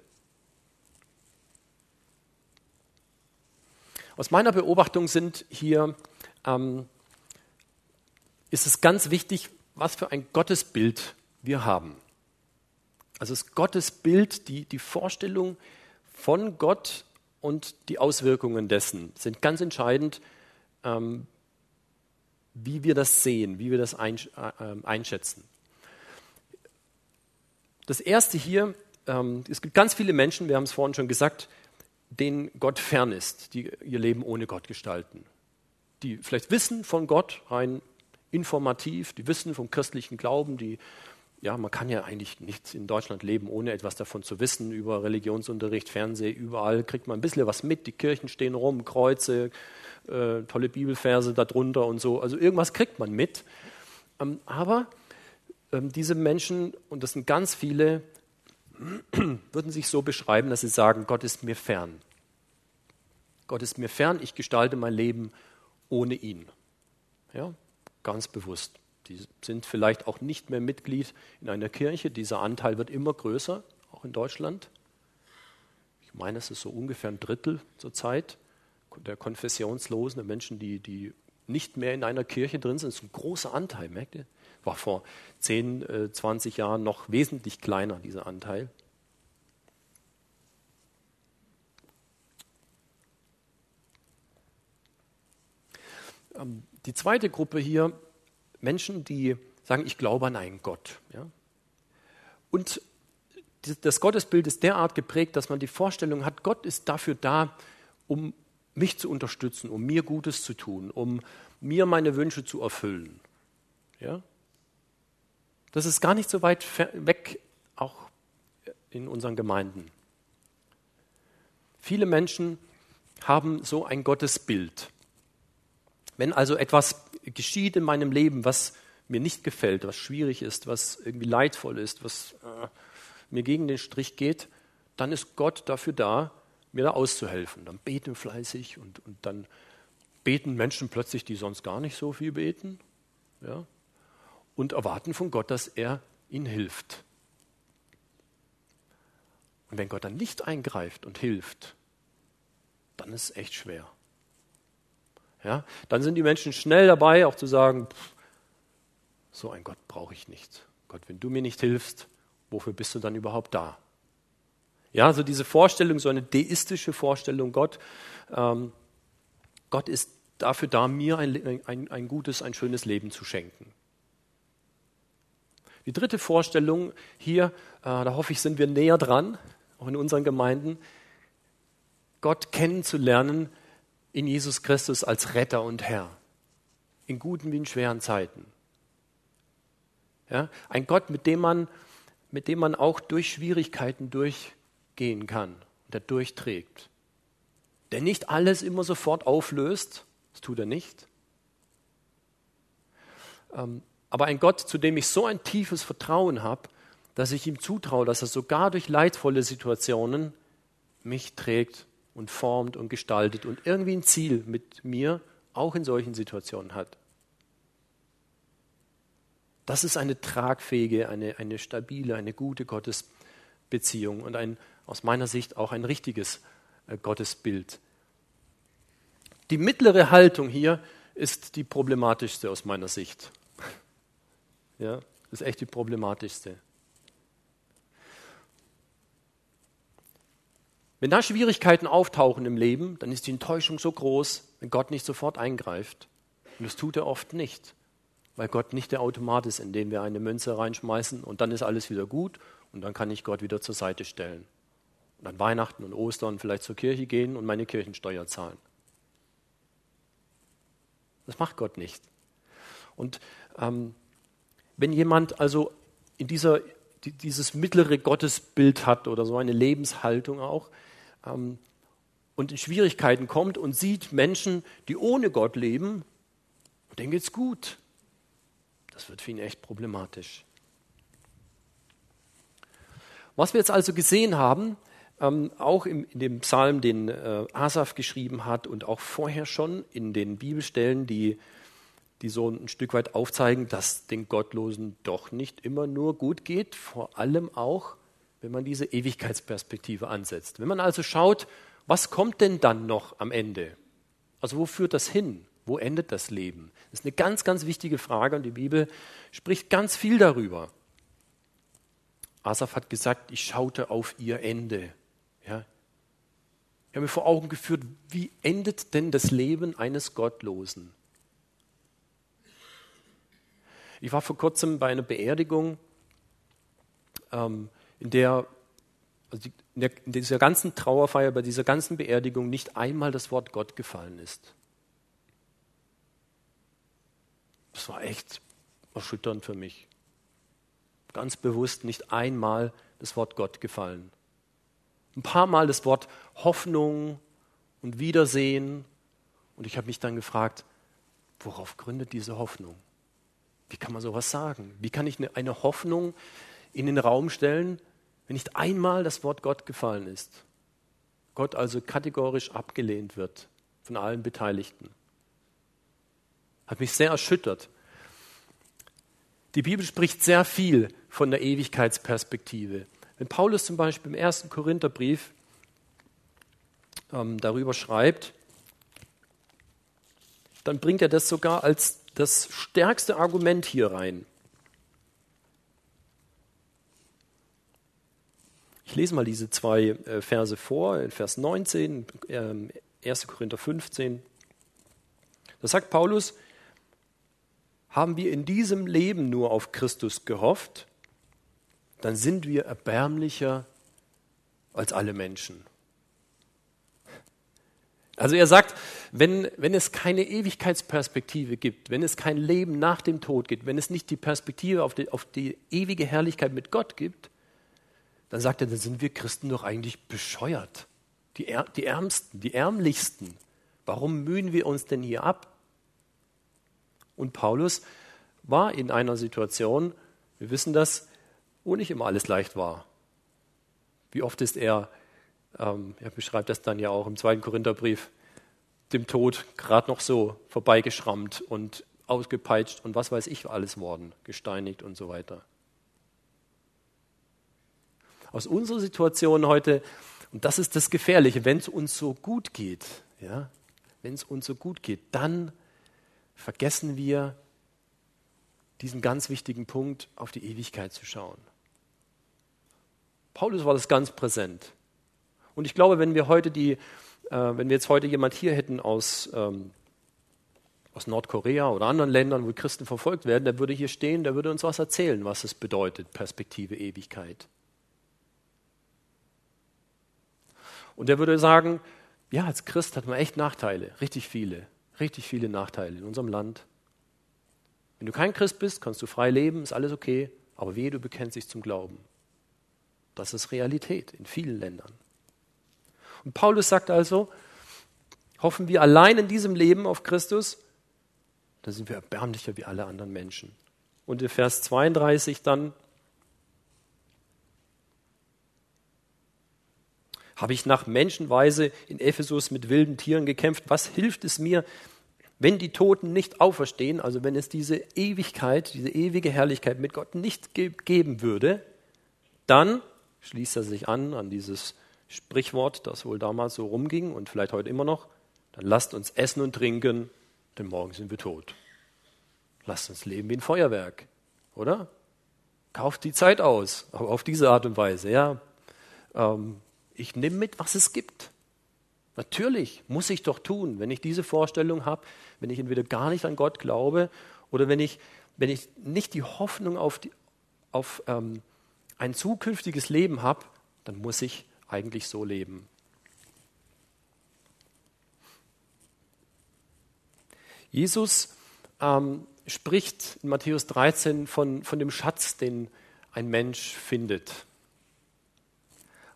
Aus meiner Beobachtung sind hier, ähm, ist es ganz wichtig, was für ein Gottesbild wir haben. Also das Gottesbild, die, die Vorstellung von Gott und die Auswirkungen dessen sind ganz entscheidend, ähm, wie wir das sehen, wie wir das äh, ähm, einschätzen. Das erste hier, ähm, es gibt ganz viele Menschen, wir haben es vorhin schon gesagt, denen Gott fern ist, die ihr Leben ohne Gott gestalten. Die vielleicht wissen von Gott rein informativ, die wissen vom christlichen Glauben, die, ja, man kann ja eigentlich nicht in Deutschland leben, ohne etwas davon zu wissen, über Religionsunterricht, Fernsehen, überall kriegt man ein bisschen was mit, die Kirchen stehen rum, Kreuze, äh, tolle Bibelverse darunter und so, also irgendwas kriegt man mit. Ähm, aber ähm, diese Menschen, und das sind ganz viele, würden sich so beschreiben, dass sie sagen, Gott ist mir fern. Gott ist mir fern, ich gestalte mein Leben ohne ihn. Ja, ganz bewusst. Die sind vielleicht auch nicht mehr Mitglied in einer Kirche. Dieser Anteil wird immer größer, auch in Deutschland. Ich meine, es ist so ungefähr ein Drittel zurzeit der Konfessionslosen, der Menschen, die, die nicht mehr in einer Kirche drin sind. Das ist ein großer Anteil, merkt ihr? War vor 10, 20 äh, Jahren noch wesentlich kleiner, dieser Anteil. Ähm, die zweite Gruppe hier, Menschen, die sagen, ich glaube an einen Gott. Ja? Und das Gottesbild ist derart geprägt, dass man die Vorstellung hat, Gott ist dafür da, um mich zu unterstützen, um mir Gutes zu tun, um mir meine Wünsche zu erfüllen. Ja? Das ist gar nicht so weit weg, auch in unseren Gemeinden. Viele Menschen haben so ein Gottesbild. Wenn also etwas geschieht in meinem Leben, was mir nicht gefällt, was schwierig ist, was irgendwie leidvoll ist, was äh, mir gegen den Strich geht, dann ist Gott dafür da, mir da auszuhelfen. Dann beten fleißig und, und dann beten Menschen plötzlich, die sonst gar nicht so viel beten. Ja? Und erwarten von Gott, dass er ihnen hilft. Und wenn Gott dann nicht eingreift und hilft, dann ist es echt schwer. Ja, dann sind die Menschen schnell dabei, auch zu sagen, pff, so ein Gott brauche ich nicht. Gott, wenn du mir nicht hilfst wofür bist du dann überhaupt da? Ja, so diese Vorstellung, so eine deistische Vorstellung, Gott, ähm, Gott ist dafür da, mir ein, ein, ein gutes, ein schönes Leben zu schenken. Die dritte Vorstellung hier, äh, da hoffe ich, sind wir näher dran, auch in unseren Gemeinden, Gott kennenzulernen in Jesus Christus als Retter und Herr, in guten wie in schweren Zeiten. Ja, ein Gott, mit dem, man, mit dem man auch durch Schwierigkeiten durchgehen kann, der durchträgt. Der nicht alles immer sofort auflöst, das tut er nicht. Aber ein Gott, zu dem ich so ein tiefes Vertrauen habe, dass ich ihm zutraue, dass er sogar durch leidvolle Situationen mich trägt und formt und gestaltet und irgendwie ein Ziel mit mir auch in solchen Situationen hat. Das ist eine tragfähige, eine, eine stabile, eine gute Gottesbeziehung und ein, aus meiner Sicht auch ein richtiges äh, Gottesbild. Die mittlere Haltung hier ist die problematischste aus meiner Sicht. Ja, das ist echt die problematischste. Wenn da Schwierigkeiten auftauchen im Leben, dann ist die Enttäuschung so groß, wenn Gott nicht sofort eingreift. Und das tut er oft nicht, weil Gott nicht der Automat ist, in den wir eine Münze reinschmeißen und dann ist alles wieder gut und dann kann ich Gott wieder zur Seite stellen. Und an Weihnachten und Ostern vielleicht zur Kirche gehen und meine Kirchensteuer zahlen. Das macht Gott nicht. Und ähm, wenn jemand also in dieser, die, dieses mittlere Gottesbild hat oder so eine Lebenshaltung auch ähm, und in Schwierigkeiten kommt und sieht Menschen, die ohne Gott leben, denen geht's gut. Das wird für ihn echt problematisch. Was wir jetzt also gesehen haben, ähm, auch im, in dem Psalm, den äh, Asaf geschrieben hat und auch vorher schon in den Bibelstellen, die die so ein Stück weit aufzeigen, dass den Gottlosen doch nicht immer nur gut geht, vor allem auch, wenn man diese Ewigkeitsperspektive ansetzt. Wenn man also schaut, was kommt denn dann noch am Ende? Also wo führt das hin? Wo endet das Leben? Das ist eine ganz, ganz wichtige Frage und die Bibel spricht ganz viel darüber. Asaf hat gesagt, ich schaute auf ihr Ende. Ja. Ich habe mir vor Augen geführt, wie endet denn das Leben eines Gottlosen? Ich war vor kurzem bei einer Beerdigung, ähm, in der also in, der, in dieser ganzen Trauerfeier, bei dieser ganzen Beerdigung nicht einmal das Wort Gott gefallen ist. Das war echt erschütternd für mich. Ganz bewusst nicht einmal das Wort Gott gefallen. Ein paar Mal das Wort Hoffnung und Wiedersehen. Und ich habe mich dann gefragt, worauf gründet diese Hoffnung? Wie kann man sowas sagen? Wie kann ich eine Hoffnung in den Raum stellen, wenn nicht einmal das Wort Gott gefallen ist? Gott also kategorisch abgelehnt wird von allen Beteiligten. Hat mich sehr erschüttert. Die Bibel spricht sehr viel von der Ewigkeitsperspektive. Wenn Paulus zum Beispiel im ersten Korintherbrief ähm, darüber schreibt, dann bringt er das sogar als das stärkste Argument hier rein. Ich lese mal diese zwei äh, Verse vor, Vers 19, 1. Korinther 15. Da sagt Paulus, haben wir in diesem Leben nur auf Christus gehofft, dann sind wir erbärmlicher als alle Menschen. Also er sagt, wenn, wenn es keine Ewigkeitsperspektive gibt, wenn es kein Leben nach dem Tod gibt, wenn es nicht die Perspektive auf die, auf die ewige Herrlichkeit mit Gott gibt, dann sagt er, dann sind wir Christen doch eigentlich bescheuert. Die, die Ärmsten, die Ärmlichsten. Warum mühen wir uns denn hier ab? Und Paulus war in einer Situation, wir wissen das, wo nicht immer alles leicht war. Wie oft ist er ähm, er beschreibt das dann ja auch im zweiten Korintherbrief, dem Tod gerade noch so vorbeigeschrammt und ausgepeitscht und was weiß ich alles worden, gesteinigt und so weiter. Aus unserer Situation heute, und das ist das Gefährliche, wenn es uns so gut geht, ja, wenn es uns so gut geht, dann vergessen wir diesen ganz wichtigen Punkt, auf die Ewigkeit zu schauen. Paulus war das ganz präsent. Und ich glaube, wenn wir heute die, äh, wenn wir jetzt heute jemand hier hätten aus, ähm, aus Nordkorea oder anderen Ländern, wo Christen verfolgt werden, der würde hier stehen, der würde uns was erzählen, was es bedeutet, Perspektive Ewigkeit. Und der würde sagen, ja, als Christ hat man echt Nachteile, richtig viele, richtig viele Nachteile in unserem Land. Wenn du kein Christ bist, kannst du frei leben, ist alles okay, aber wehe, du bekennst dich zum Glauben. Das ist Realität in vielen Ländern. Und Paulus sagt also, hoffen wir allein in diesem Leben auf Christus, dann sind wir erbärmlicher wie alle anderen Menschen. Und in Vers 32 dann, habe ich nach Menschenweise in Ephesus mit wilden Tieren gekämpft. Was hilft es mir, wenn die Toten nicht auferstehen, also wenn es diese Ewigkeit, diese ewige Herrlichkeit mit Gott nicht ge geben würde, dann schließt er sich an an dieses Sprichwort, das wohl damals so rumging und vielleicht heute immer noch, dann lasst uns essen und trinken, denn morgen sind wir tot. Lasst uns leben wie ein Feuerwerk, oder? Kauft die Zeit aus, aber auf diese Art und Weise, ja. Ähm, ich nehme mit, was es gibt. Natürlich muss ich doch tun, wenn ich diese Vorstellung habe, wenn ich entweder gar nicht an Gott glaube oder wenn ich, wenn ich nicht die Hoffnung auf, die, auf ähm, ein zukünftiges Leben habe, dann muss ich eigentlich so leben. Jesus ähm, spricht in Matthäus 13 von, von dem Schatz, den ein Mensch findet.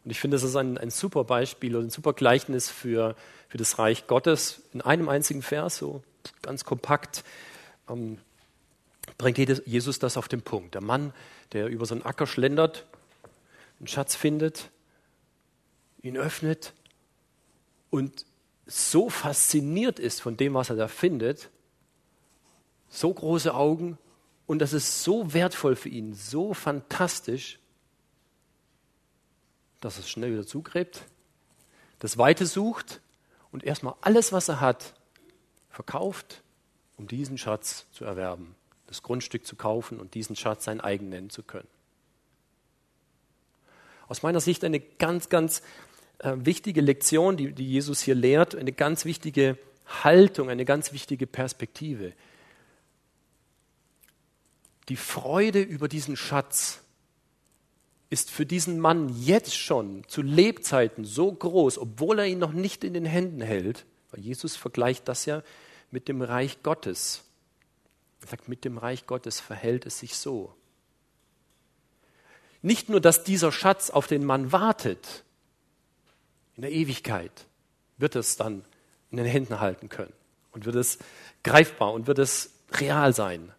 Und ich finde, das ist ein, ein super Beispiel und ein super Gleichnis für, für das Reich Gottes. In einem einzigen Vers, so ganz kompakt, ähm, bringt Jesus das auf den Punkt. Der Mann, der über so einen Acker schlendert, einen Schatz findet, ihn öffnet und so fasziniert ist von dem, was er da findet, so große Augen und das ist so wertvoll für ihn, so fantastisch, dass er es schnell wieder zugräbt, das Weite sucht und erstmal alles, was er hat, verkauft, um diesen Schatz zu erwerben, das Grundstück zu kaufen und diesen Schatz sein eigen nennen zu können. Aus meiner Sicht eine ganz, ganz äh, wichtige Lektion, die, die Jesus hier lehrt, eine ganz wichtige Haltung, eine ganz wichtige Perspektive. Die Freude über diesen Schatz ist für diesen Mann jetzt schon zu Lebzeiten so groß, obwohl er ihn noch nicht in den Händen hält, weil Jesus vergleicht das ja mit dem Reich Gottes. Er sagt, mit dem Reich Gottes verhält es sich so. Nicht nur, dass dieser Schatz auf den Mann wartet, in der Ewigkeit wird es dann in den Händen halten können und wird es greifbar und wird es real sein.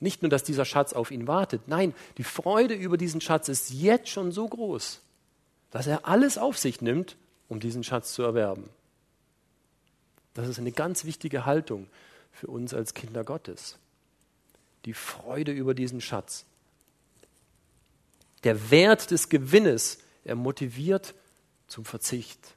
Nicht nur, dass dieser Schatz auf ihn wartet, nein, die Freude über diesen Schatz ist jetzt schon so groß, dass er alles auf sich nimmt, um diesen Schatz zu erwerben. Das ist eine ganz wichtige Haltung für uns als Kinder Gottes. Die Freude über diesen Schatz. Der Wert des Gewinnes, er motiviert zum Verzicht.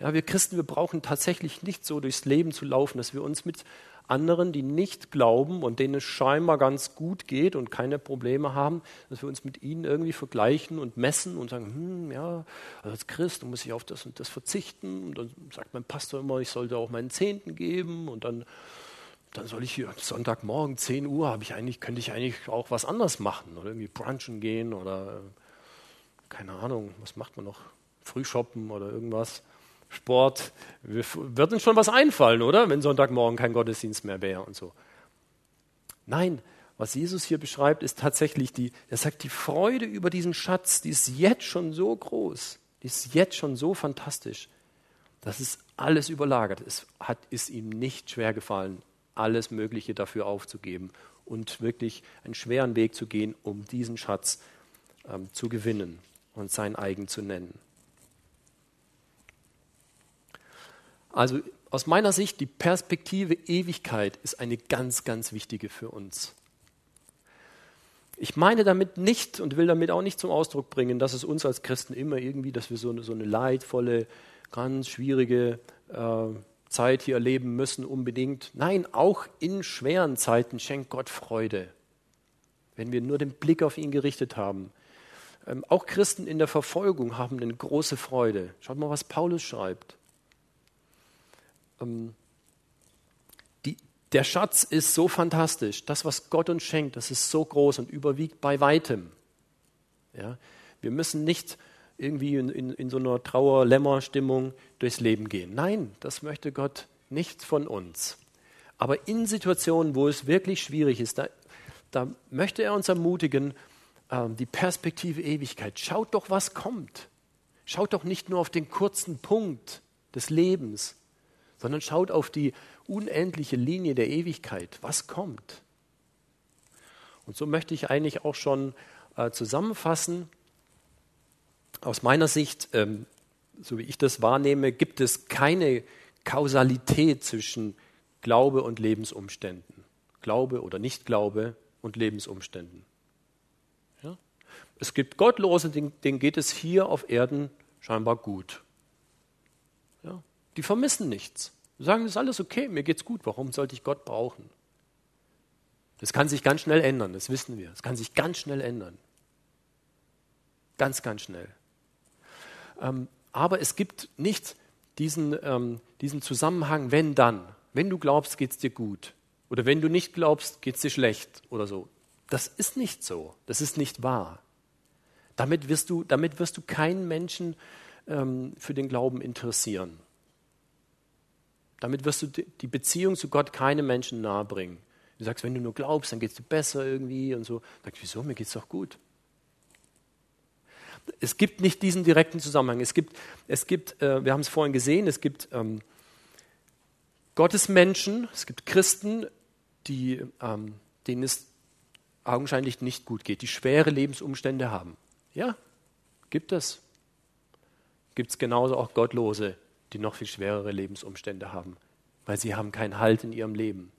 Ja, wir Christen, wir brauchen tatsächlich nicht so durchs Leben zu laufen, dass wir uns mit anderen, die nicht glauben und denen es scheinbar ganz gut geht und keine Probleme haben, dass wir uns mit ihnen irgendwie vergleichen und messen und sagen, hm, ja, also als Christ muss ich auf das und das verzichten. Und dann sagt mein Pastor immer, ich sollte auch meinen Zehnten geben und dann, dann soll ich hier Sonntagmorgen 10 Uhr habe ich eigentlich, könnte ich eigentlich auch was anderes machen oder irgendwie brunchen gehen oder keine Ahnung, was macht man noch? Frühshoppen oder irgendwas. Sport, wird uns schon was einfallen, oder? Wenn Sonntagmorgen kein Gottesdienst mehr wäre und so. Nein, was Jesus hier beschreibt, ist tatsächlich die, er sagt, die Freude über diesen Schatz, die ist jetzt schon so groß, die ist jetzt schon so fantastisch, dass es alles überlagert. Es hat, ist ihm nicht schwer gefallen, alles Mögliche dafür aufzugeben und wirklich einen schweren Weg zu gehen, um diesen Schatz ähm, zu gewinnen und sein eigen zu nennen. Also aus meiner Sicht, die Perspektive Ewigkeit ist eine ganz, ganz wichtige für uns. Ich meine damit nicht und will damit auch nicht zum Ausdruck bringen, dass es uns als Christen immer irgendwie, dass wir so eine, so eine leidvolle, ganz schwierige äh, Zeit hier erleben müssen unbedingt. Nein, auch in schweren Zeiten schenkt Gott Freude. wenn wir nur den Blick auf ihn gerichtet haben. Ähm, auch Christen in der Verfolgung haben eine große Freude. Schaut mal, was Paulus schreibt. Ähm, die, der Schatz ist so fantastisch. Das, was Gott uns schenkt, das ist so groß und überwiegt bei weitem. Ja? Wir müssen nicht irgendwie in, in, in so einer Trauer-Lämmer-Stimmung durchs Leben gehen. Nein, das möchte Gott nicht von uns. Aber in Situationen, wo es wirklich schwierig ist, da, da möchte er uns ermutigen, ähm, die Perspektive Ewigkeit. Schaut doch, was kommt. Schaut doch nicht nur auf den kurzen Punkt des Lebens, sondern schaut auf die unendliche Linie der Ewigkeit. Was kommt? Und so möchte ich eigentlich auch schon äh, zusammenfassen. Aus meiner Sicht, ähm, so wie ich das wahrnehme, gibt es keine Kausalität zwischen Glaube und Lebensumständen. Glaube oder Nichtglaube und Lebensumständen. Es gibt Gottlose, denen geht es hier auf Erden scheinbar gut. Ja? Die vermissen nichts. Sie sagen, es ist alles okay, mir geht's gut, warum sollte ich Gott brauchen? Das kann sich ganz schnell ändern, das wissen wir. Es kann sich ganz schnell ändern. Ganz, ganz schnell. Ähm, aber es gibt nicht diesen, ähm, diesen Zusammenhang, wenn dann. Wenn du glaubst, geht es dir gut. Oder wenn du nicht glaubst, geht es dir schlecht oder so. Das ist nicht so. Das ist nicht wahr. Damit wirst du, damit wirst du keinen Menschen ähm, für den Glauben interessieren. Damit wirst du die Beziehung zu Gott keinem Menschen nahebringen. Du sagst, wenn du nur glaubst, dann geht es dir besser irgendwie und so. Sagst, wieso? Mir geht es doch gut. Es gibt nicht diesen direkten Zusammenhang. Es gibt, es gibt äh, wir haben es vorhin gesehen, es gibt ähm, Gottesmenschen, es gibt Christen, die, ähm, denen es augenscheinlich nicht gut geht, die schwere Lebensumstände haben. Ja, gibt es. Gibt es genauso auch Gottlose, die noch viel schwerere Lebensumstände haben, weil sie haben keinen Halt in ihrem Leben.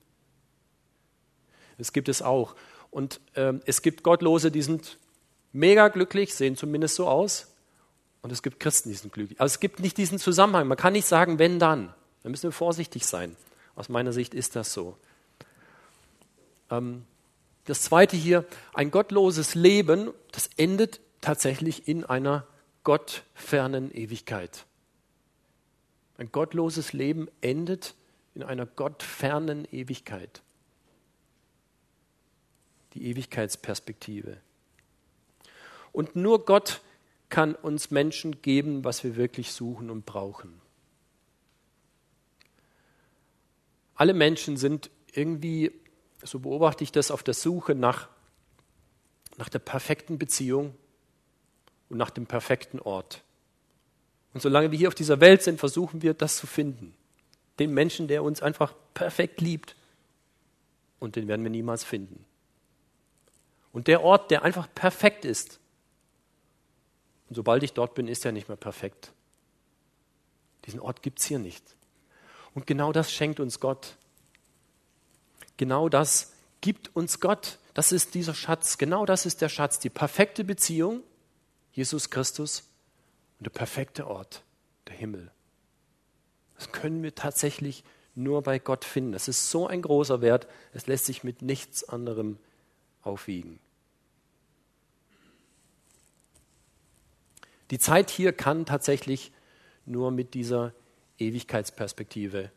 Das gibt es auch. Und ähm, es gibt Gottlose, die sind mega glücklich, sehen zumindest so aus. Und es gibt Christen, die sind glücklich. Aber es gibt nicht diesen Zusammenhang. Man kann nicht sagen, wenn dann. Da müssen wir vorsichtig sein. Aus meiner Sicht ist das so. Ähm, das zweite hier, ein gottloses Leben, das endet tatsächlich in einer gottfernen Ewigkeit. Ein gottloses Leben endet in einer gottfernen Ewigkeit. Die Ewigkeitsperspektive. Und nur Gott kann uns Menschen geben, was wir wirklich suchen und brauchen. Alle Menschen sind irgendwie, so beobachte ich das, auf der Suche nach, nach der perfekten Beziehung und nach dem perfekten Ort. Und solange wir hier auf dieser Welt sind, versuchen wir das zu finden. Den Menschen, der uns einfach perfekt liebt. Und den werden wir niemals finden. Und der Ort, der einfach perfekt ist. Und sobald ich dort bin, ist er nicht mehr perfekt. Diesen Ort gibt es hier nicht. Und genau das schenkt uns Gott. Genau das gibt uns Gott. Das ist dieser Schatz. Genau das ist der Schatz. Die perfekte Beziehung, Jesus Christus, und der perfekte Ort, der Himmel. Das können wir tatsächlich nur bei Gott finden. Das ist so ein großer Wert, es lässt sich mit nichts anderem aufwiegen. Die Zeit hier kann tatsächlich nur mit dieser Ewigkeitsperspektive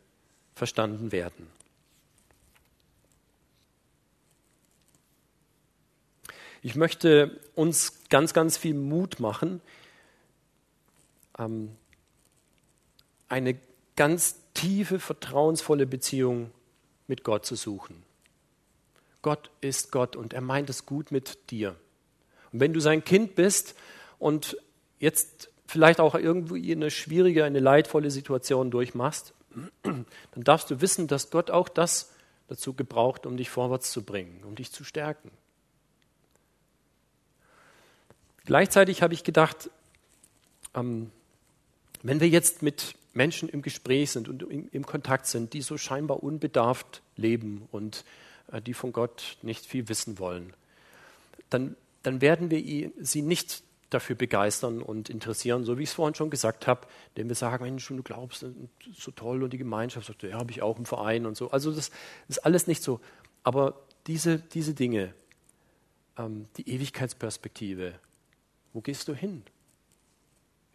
verstanden werden. Ich möchte uns ganz, ganz viel Mut machen, ähm, eine ganz tiefe, vertrauensvolle Beziehung mit Gott zu suchen. Gott ist Gott und er meint es gut mit dir. Und wenn du sein Kind bist und jetzt vielleicht auch irgendwie eine schwierige, eine leidvolle Situation durchmachst, dann darfst du wissen, dass Gott auch das dazu gebraucht, um dich vorwärts zu bringen, um dich zu stärken. Gleichzeitig habe ich gedacht, ähm, wenn wir jetzt mit Menschen im Gespräch sind und im, im Kontakt sind, die so scheinbar unbedarft leben und äh, die von Gott nicht viel wissen wollen, dann, dann werden wir sie nicht dafür begeistern und interessieren, so wie ich es vorhin schon gesagt habe, indem wir sagen, Mensch, du glaubst, so toll und die Gemeinschaft sagt, ja, habe ich auch im Verein und so. Also das ist alles nicht so. Aber diese, diese Dinge, ähm, die Ewigkeitsperspektive. Wo gehst du hin?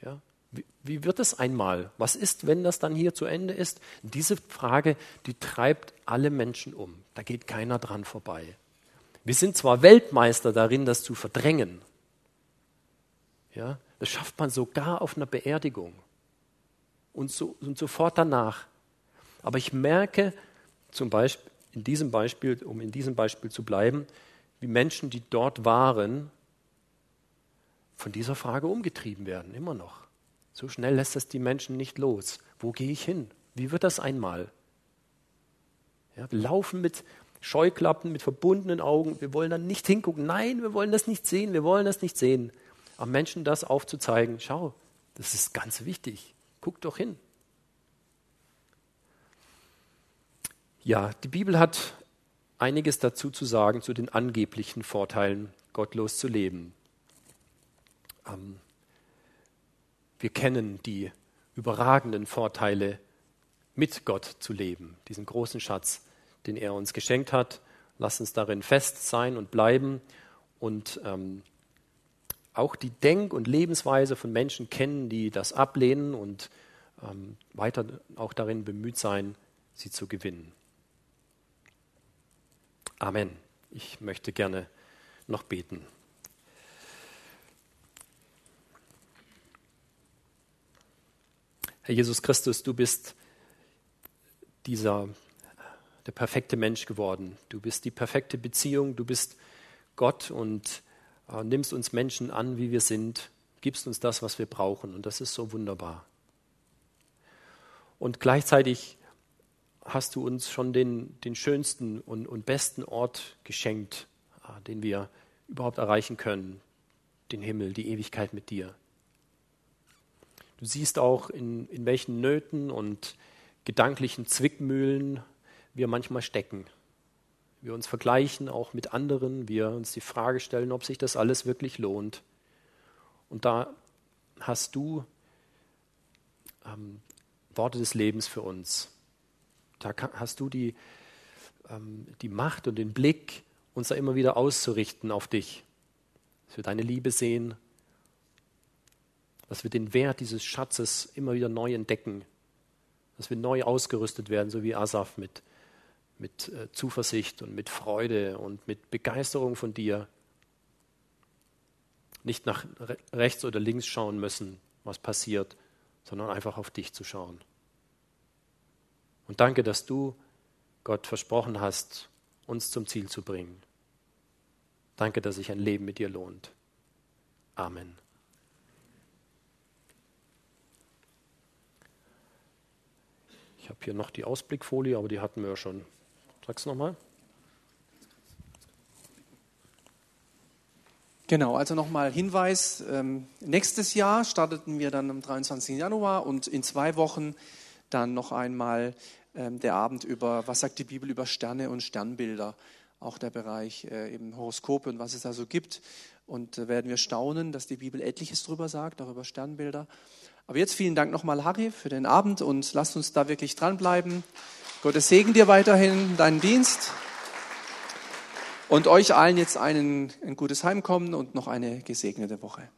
Ja? Wie, wie wird es einmal? Was ist, wenn das dann hier zu Ende ist? Diese Frage, die treibt alle Menschen um. Da geht keiner dran vorbei. Wir sind zwar Weltmeister darin, das zu verdrängen. Ja, das schafft man sogar auf einer Beerdigung und, so, und sofort danach. Aber ich merke zum Beispiel in diesem Beispiel, um in diesem Beispiel zu bleiben, wie Menschen, die dort waren, von dieser Frage umgetrieben werden, immer noch. So schnell lässt es die Menschen nicht los. Wo gehe ich hin? Wie wird das einmal? Ja, wir laufen mit Scheuklappen, mit verbundenen Augen. Wir wollen dann nicht hingucken. Nein, wir wollen das nicht sehen. Wir wollen das nicht sehen. Aber Menschen das aufzuzeigen, schau, das ist ganz wichtig. Guck doch hin. Ja, die Bibel hat einiges dazu zu sagen zu den angeblichen Vorteilen, gottlos zu leben. Ähm, wir kennen die überragenden Vorteile, mit Gott zu leben, diesen großen Schatz, den er uns geschenkt hat. Lass uns darin fest sein und bleiben und ähm, auch die Denk- und Lebensweise von Menschen kennen, die das ablehnen und ähm, weiter auch darin bemüht sein, sie zu gewinnen. Amen. Ich möchte gerne noch beten. Herr Jesus Christus, du bist dieser der perfekte Mensch geworden. Du bist die perfekte Beziehung, du bist Gott und äh, nimmst uns Menschen an, wie wir sind, gibst uns das, was wir brauchen. Und das ist so wunderbar. Und gleichzeitig hast du uns schon den, den schönsten und, und besten Ort geschenkt, äh, den wir überhaupt erreichen können, den Himmel, die Ewigkeit mit dir. Du siehst auch, in, in welchen Nöten und gedanklichen Zwickmühlen wir manchmal stecken wir uns vergleichen auch mit anderen, wir uns die Frage stellen, ob sich das alles wirklich lohnt. Und da hast du ähm, Worte des Lebens für uns. Da hast du die, ähm, die Macht und den Blick, uns da immer wieder auszurichten auf dich. Dass wir deine Liebe sehen, dass wir den Wert dieses Schatzes immer wieder neu entdecken, dass wir neu ausgerüstet werden, so wie Asaf mit mit äh, Zuversicht und mit Freude und mit Begeisterung von dir nicht nach rechts oder links schauen müssen, was passiert, sondern einfach auf dich zu schauen. Und danke, dass du, Gott, versprochen hast, uns zum Ziel zu bringen. Danke, dass sich ein Leben mit dir lohnt. Amen. Ich habe hier noch die Ausblickfolie, aber die hatten wir ja schon. Sag's nochmal. Genau, also nochmal Hinweis. Ähm, nächstes Jahr starteten wir dann am 23. Januar und in zwei Wochen dann noch einmal ähm, der Abend über, was sagt die Bibel über Sterne und Sternbilder. Auch der Bereich äh, eben Horoskope und was es da so gibt. Und äh, werden wir staunen, dass die Bibel etliches drüber sagt, auch über Sternbilder. Aber jetzt vielen Dank nochmal, Harry, für den Abend und lasst uns da wirklich dranbleiben. Gottes Segen dir weiterhin, deinen Dienst. Und euch allen jetzt einen, ein gutes Heimkommen und noch eine gesegnete Woche.